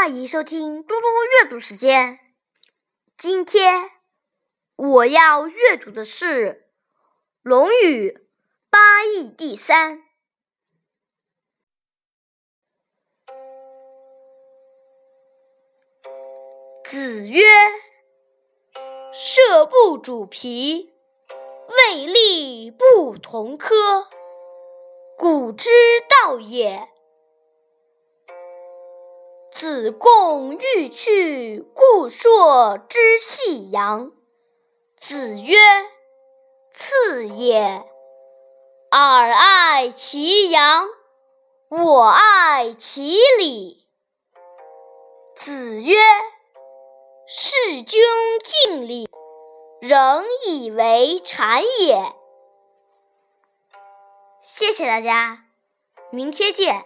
欢迎收听嘟嘟阅读时间。今天我要阅读的是《论语·八义第三》。子曰：“射不主皮，未立不同科，古之道也。”子贡欲去故朔之细阳。子曰：“次也。尔爱其羊，我爱其礼。”子曰：“事君敬礼，人以为谄也。”谢谢大家，明天见。